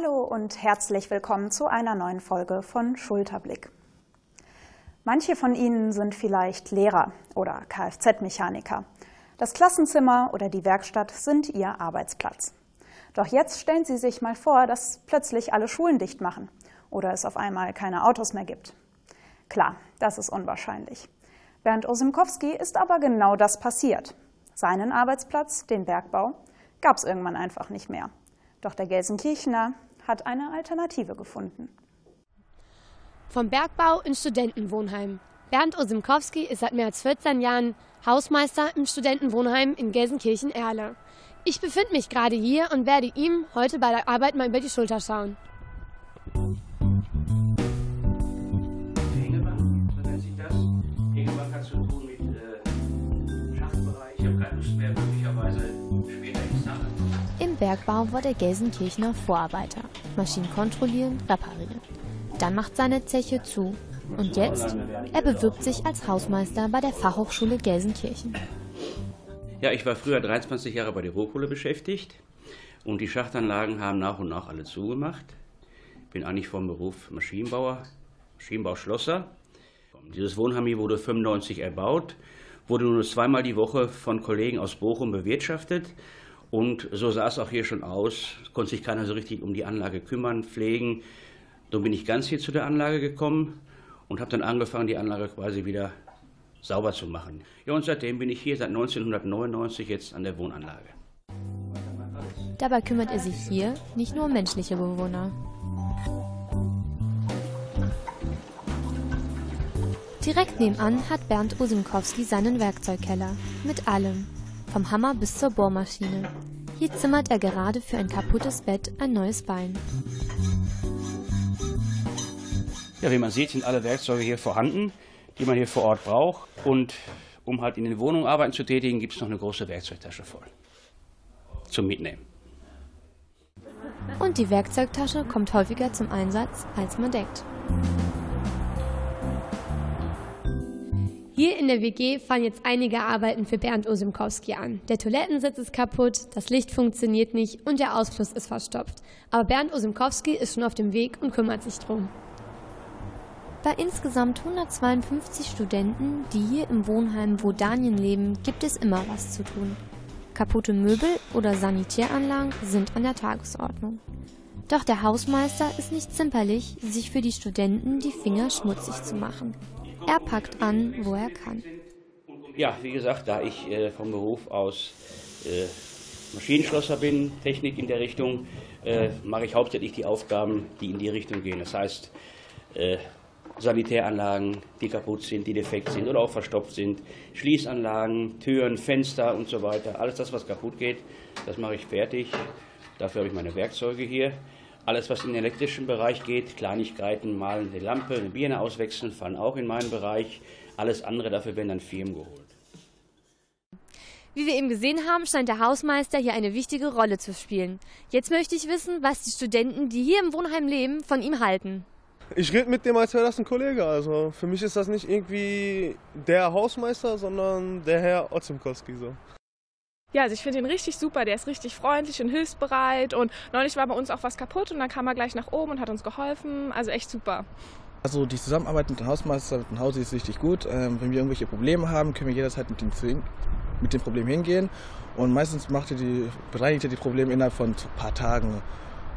Hallo und herzlich willkommen zu einer neuen Folge von Schulterblick. Manche von Ihnen sind vielleicht Lehrer oder Kfz-Mechaniker. Das Klassenzimmer oder die Werkstatt sind Ihr Arbeitsplatz. Doch jetzt stellen Sie sich mal vor, dass plötzlich alle Schulen dicht machen oder es auf einmal keine Autos mehr gibt. Klar, das ist unwahrscheinlich. Bernd Osimkowski ist aber genau das passiert. Seinen Arbeitsplatz, den Bergbau, gab es irgendwann einfach nicht mehr. Doch der Gelsenkirchener hat eine Alternative gefunden. Vom Bergbau ins Studentenwohnheim. Bernd Osimkowski ist seit mehr als 14 Jahren Hausmeister im Studentenwohnheim in Gelsenkirchen-Erle. Ich befinde mich gerade hier und werde ihm heute bei der Arbeit mal über die Schulter schauen. Im Bergbau war der Gelsenkirchener Vorarbeiter. Maschinen kontrollieren, reparieren. Dann macht seine Zeche zu. Und jetzt? Er bewirbt sich als Hausmeister bei der Fachhochschule Gelsenkirchen. Ja, ich war früher 23 Jahre bei der Hochschule beschäftigt und die Schachtanlagen haben nach und nach alle zugemacht. Bin eigentlich vom Beruf Maschinenbauer, Maschinenbauschlosser. Dieses Wohnheim hier wurde 95 erbaut, wurde nur zweimal die Woche von Kollegen aus Bochum bewirtschaftet und so sah es auch hier schon aus, konnte sich keiner so richtig um die Anlage kümmern, pflegen. So bin ich ganz hier zu der Anlage gekommen und habe dann angefangen, die Anlage quasi wieder sauber zu machen. Ja, und seitdem bin ich hier seit 1999 jetzt an der Wohnanlage. Dabei kümmert er sich hier nicht nur um menschliche Bewohner. Direkt nebenan hat Bernd Usimkowski seinen Werkzeugkeller. Mit allem. Vom Hammer bis zur Bohrmaschine. Hier zimmert er gerade für ein kaputtes Bett ein neues Bein. Ja, wie man sieht, sind alle Werkzeuge hier vorhanden die man hier vor Ort braucht. Und um halt in den Wohnungen Arbeiten zu tätigen, gibt es noch eine große Werkzeugtasche voll zum Mitnehmen. Und die Werkzeugtasche kommt häufiger zum Einsatz, als man denkt. Hier in der WG fallen jetzt einige Arbeiten für Bernd Osimkowski an. Der Toilettensitz ist kaputt, das Licht funktioniert nicht und der Ausfluss ist verstopft. Aber Bernd Osimkowski ist schon auf dem Weg und kümmert sich drum. Bei insgesamt 152 Studenten, die hier im Wohnheim Wodanien leben, gibt es immer was zu tun. Kaputte Möbel oder Sanitäranlagen sind an der Tagesordnung. Doch der Hausmeister ist nicht zimperlich, sich für die Studenten die Finger schmutzig zu machen. Er packt an, wo er kann. Ja, wie gesagt, da ich äh, vom Beruf aus äh, Maschinenschlosser bin, Technik in der Richtung, äh, mache ich hauptsächlich die Aufgaben, die in die Richtung gehen. Das heißt, äh, Sanitäranlagen, die kaputt sind, die defekt sind oder auch verstopft sind, Schließanlagen, Türen, Fenster und so weiter. Alles das, was kaputt geht, das mache ich fertig. Dafür habe ich meine Werkzeuge hier. Alles, was in den elektrischen Bereich geht, Kleinigkeiten, mal eine Lampe, eine Birne auswechseln, fallen auch in meinen Bereich. Alles andere, dafür werden dann Firmen geholt. Wie wir eben gesehen haben, scheint der Hausmeister hier eine wichtige Rolle zu spielen. Jetzt möchte ich wissen, was die Studenten, die hier im Wohnheim leben, von ihm halten. Ich rede mit dem, als wäre das ein Kollege. Also für mich ist das nicht irgendwie der Hausmeister, sondern der Herr Otzimkowski so. Ja, also ich finde ihn richtig super. Der ist richtig freundlich und hilfsbereit. Und neulich war bei uns auch was kaputt und dann kam er gleich nach oben und hat uns geholfen. Also echt super. Also die Zusammenarbeit mit dem Hausmeister, mit dem Haus ist richtig gut. Ähm, wenn wir irgendwelche Probleme haben, können wir jederzeit mit dem, mit dem Problem hingehen. Und meistens macht er die, bereinigt er die Probleme innerhalb von ein paar Tagen.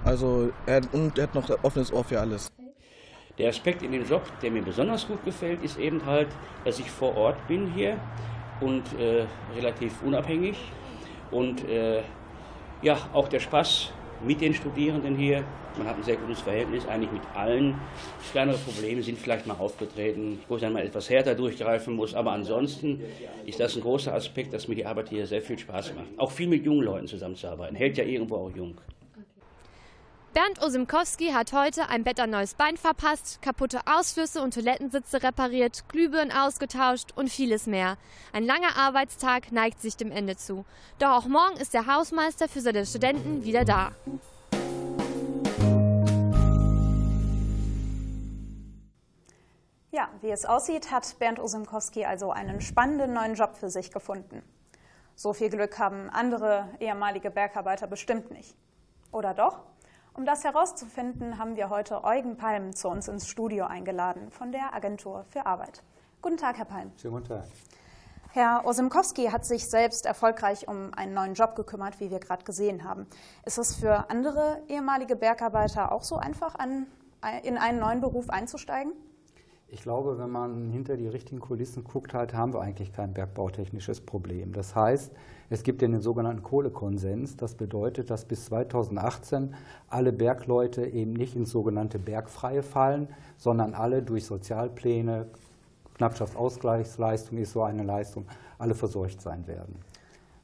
Also er, und er hat noch ein offenes Ohr für alles. Der Aspekt in dem Job, der mir besonders gut gefällt, ist eben halt, dass ich vor Ort bin hier und äh, relativ unabhängig und äh, ja, auch der Spaß mit den Studierenden hier. Man hat ein sehr gutes Verhältnis eigentlich mit allen. Kleinere Probleme sind vielleicht mal aufgetreten, wo ich dann mal etwas härter durchgreifen muss. Aber ansonsten ist das ein großer Aspekt, dass mir die Arbeit hier sehr viel Spaß macht. Auch viel mit jungen Leuten zusammenzuarbeiten. Hält ja irgendwo auch jung. Bernd Osimkowski hat heute ein Bett ein neues Bein verpasst, kaputte Ausflüsse und Toilettensitze repariert, Glühbirnen ausgetauscht und vieles mehr. Ein langer Arbeitstag neigt sich dem Ende zu. Doch auch morgen ist der Hausmeister für seine Studenten wieder da. Ja, wie es aussieht, hat Bernd Osimkowski also einen spannenden neuen Job für sich gefunden. So viel Glück haben andere ehemalige Bergarbeiter bestimmt nicht. Oder doch? Um das herauszufinden, haben wir heute Eugen Palm zu uns ins Studio eingeladen von der Agentur für Arbeit. Guten Tag, Herr Palm. Schönen guten Tag. Herr Osimkowski hat sich selbst erfolgreich um einen neuen Job gekümmert, wie wir gerade gesehen haben. Ist es für andere ehemalige Bergarbeiter auch so einfach, an, in einen neuen Beruf einzusteigen? Ich glaube, wenn man hinter die richtigen Kulissen guckt, halt, haben wir eigentlich kein bergbautechnisches Problem. Das heißt, es gibt den sogenannten Kohlekonsens. Das bedeutet, dass bis 2018 alle Bergleute eben nicht ins sogenannte Bergfreie fallen, sondern alle durch Sozialpläne, Knappschaftsausgleichsleistung ist so eine Leistung, alle versorgt sein werden.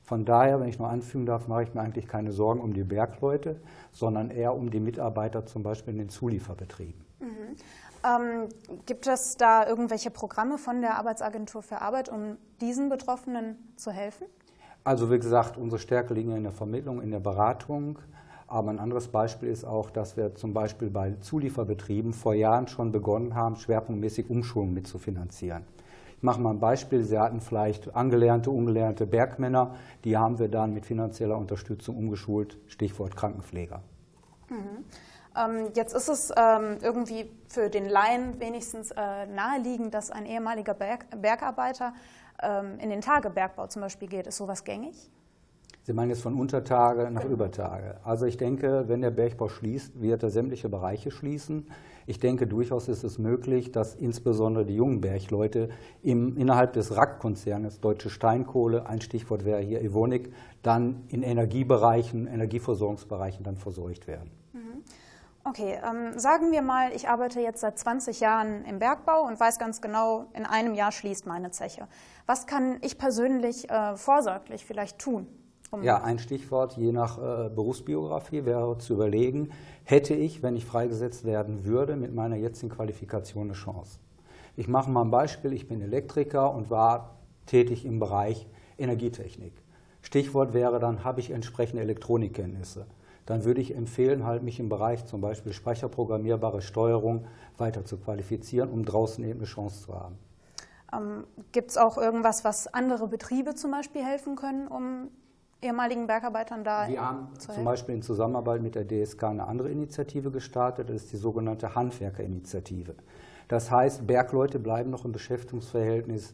Von daher, wenn ich nur anfügen darf, mache ich mir eigentlich keine Sorgen um die Bergleute, sondern eher um die Mitarbeiter zum Beispiel in den Zulieferbetrieben. Mhm. Ähm, gibt es da irgendwelche Programme von der Arbeitsagentur für Arbeit, um diesen Betroffenen zu helfen? Also wie gesagt, unsere Stärke liegen in der Vermittlung, in der Beratung. Aber ein anderes Beispiel ist auch, dass wir zum Beispiel bei Zulieferbetrieben vor Jahren schon begonnen haben, schwerpunktmäßig Umschulungen mitzufinanzieren. Ich mache mal ein Beispiel. Sie hatten vielleicht angelernte, ungelernte Bergmänner. Die haben wir dann mit finanzieller Unterstützung umgeschult. Stichwort Krankenpfleger. Mhm. Ähm, jetzt ist es ähm, irgendwie für den Laien wenigstens äh, naheliegend, dass ein ehemaliger Berg Bergarbeiter ähm, in den Tagebergbau zum Beispiel geht. Ist sowas gängig? Sie meinen jetzt von Untertage nach Übertage. Also ich denke, wenn der Bergbau schließt, wird er sämtliche Bereiche schließen. Ich denke, durchaus ist es möglich, dass insbesondere die jungen Bergleute im, innerhalb des RAK-Konzernes Deutsche Steinkohle, ein Stichwort wäre hier Evonik, dann in Energiebereichen, Energieversorgungsbereichen dann versorgt werden. Okay, ähm, sagen wir mal, ich arbeite jetzt seit 20 Jahren im Bergbau und weiß ganz genau, in einem Jahr schließt meine Zeche. Was kann ich persönlich äh, vorsorglich vielleicht tun? Um ja, ein Stichwort je nach äh, Berufsbiografie wäre zu überlegen, hätte ich, wenn ich freigesetzt werden würde, mit meiner jetzigen Qualifikation eine Chance. Ich mache mal ein Beispiel, ich bin Elektriker und war tätig im Bereich Energietechnik. Stichwort wäre dann, habe ich entsprechende Elektronikkenntnisse. Dann würde ich empfehlen, halt mich im Bereich zum Beispiel speicherprogrammierbare Steuerung weiter zu qualifizieren, um draußen eben eine Chance zu haben. Ähm, Gibt es auch irgendwas, was andere Betriebe zum Beispiel helfen können, um ehemaligen Bergarbeitern da Wir haben zum Beispiel in Zusammenarbeit mit der DSK eine andere Initiative gestartet, das ist die sogenannte Handwerkerinitiative. Das heißt, Bergleute bleiben noch im Beschäftigungsverhältnis,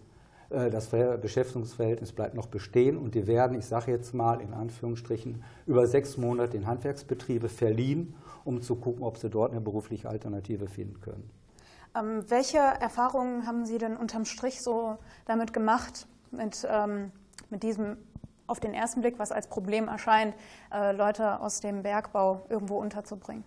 das Beschäftigungsverhältnis bleibt noch bestehen und die werden, ich sage jetzt mal in Anführungsstrichen, über sechs Monate in Handwerksbetriebe verliehen, um zu gucken, ob sie dort eine berufliche Alternative finden können. Ähm, welche Erfahrungen haben Sie denn unterm Strich so damit gemacht, mit, ähm, mit diesem auf den ersten Blick, was als Problem erscheint, äh, Leute aus dem Bergbau irgendwo unterzubringen?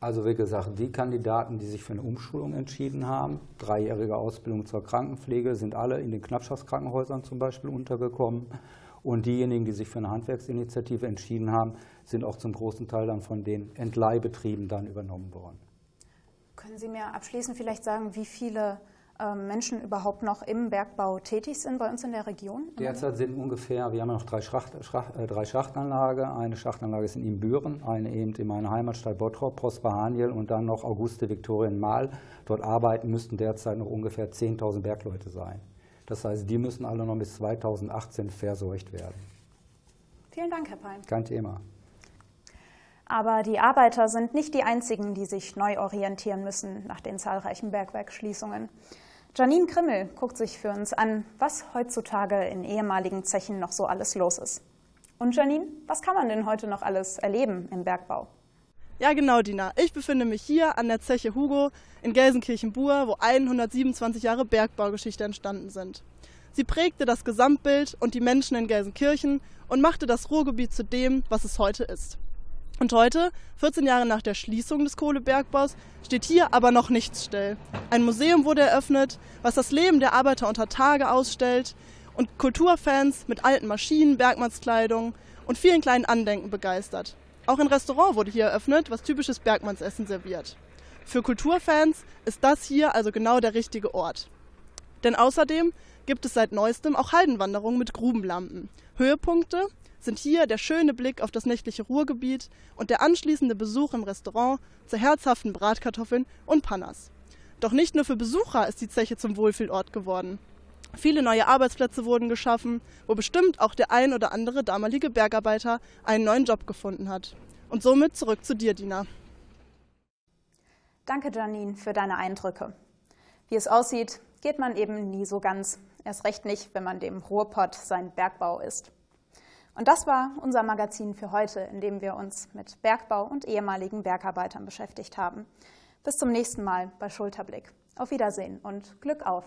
Also wie gesagt, die Kandidaten, die sich für eine Umschulung entschieden haben, dreijährige Ausbildung zur Krankenpflege, sind alle in den Knappschaftskrankenhäusern zum Beispiel untergekommen. Und diejenigen, die sich für eine Handwerksinitiative entschieden haben, sind auch zum großen Teil dann von den Entleihbetrieben dann übernommen worden. Können Sie mir abschließend vielleicht sagen, wie viele Menschen überhaupt noch im Bergbau tätig sind bei uns in der Region? Derzeit sind ungefähr, wir haben ja noch drei, Schacht, Schacht, äh, drei Schachtanlagen. Eine Schachtanlage ist in Ibüren, eine eben in meiner Heimatstadt Bottrop, Prosper Haniel und dann noch Auguste Viktorien Mahl. Dort arbeiten müssten derzeit noch ungefähr 10.000 Bergleute sein. Das heißt, die müssen alle noch bis 2018 versorgt werden. Vielen Dank, Herr Pein. Kein Thema. Aber die Arbeiter sind nicht die einzigen, die sich neu orientieren müssen nach den zahlreichen Bergwerksschließungen. Janine Krimmel guckt sich für uns an, was heutzutage in ehemaligen Zechen noch so alles los ist. Und Janine, was kann man denn heute noch alles erleben im Bergbau? Ja, genau, Dina. Ich befinde mich hier an der Zeche Hugo in Gelsenkirchen-Buhr, wo 127 Jahre Bergbaugeschichte entstanden sind. Sie prägte das Gesamtbild und die Menschen in Gelsenkirchen und machte das Ruhrgebiet zu dem, was es heute ist. Und heute, 14 Jahre nach der Schließung des Kohlebergbaus, steht hier aber noch nichts still. Ein Museum wurde eröffnet, was das Leben der Arbeiter unter Tage ausstellt und Kulturfans mit alten Maschinen, Bergmannskleidung und vielen kleinen Andenken begeistert. Auch ein Restaurant wurde hier eröffnet, was typisches Bergmannsessen serviert. Für Kulturfans ist das hier also genau der richtige Ort. Denn außerdem gibt es seit neuestem auch Haldenwanderungen mit Grubenlampen. Höhepunkte sind hier der schöne Blick auf das nächtliche Ruhrgebiet und der anschließende Besuch im Restaurant zu herzhaften Bratkartoffeln und Pannas. Doch nicht nur für Besucher ist die Zeche zum Wohlfühlort geworden. Viele neue Arbeitsplätze wurden geschaffen, wo bestimmt auch der ein oder andere damalige Bergarbeiter einen neuen Job gefunden hat. Und somit zurück zu dir, Dina. Danke, Janine, für deine Eindrücke. Wie es aussieht, geht man eben nie so ganz. Erst recht nicht, wenn man dem Ruhrpott sein Bergbau ist. Und das war unser Magazin für heute, in dem wir uns mit Bergbau und ehemaligen Bergarbeitern beschäftigt haben. Bis zum nächsten Mal bei Schulterblick. Auf Wiedersehen und Glück auf!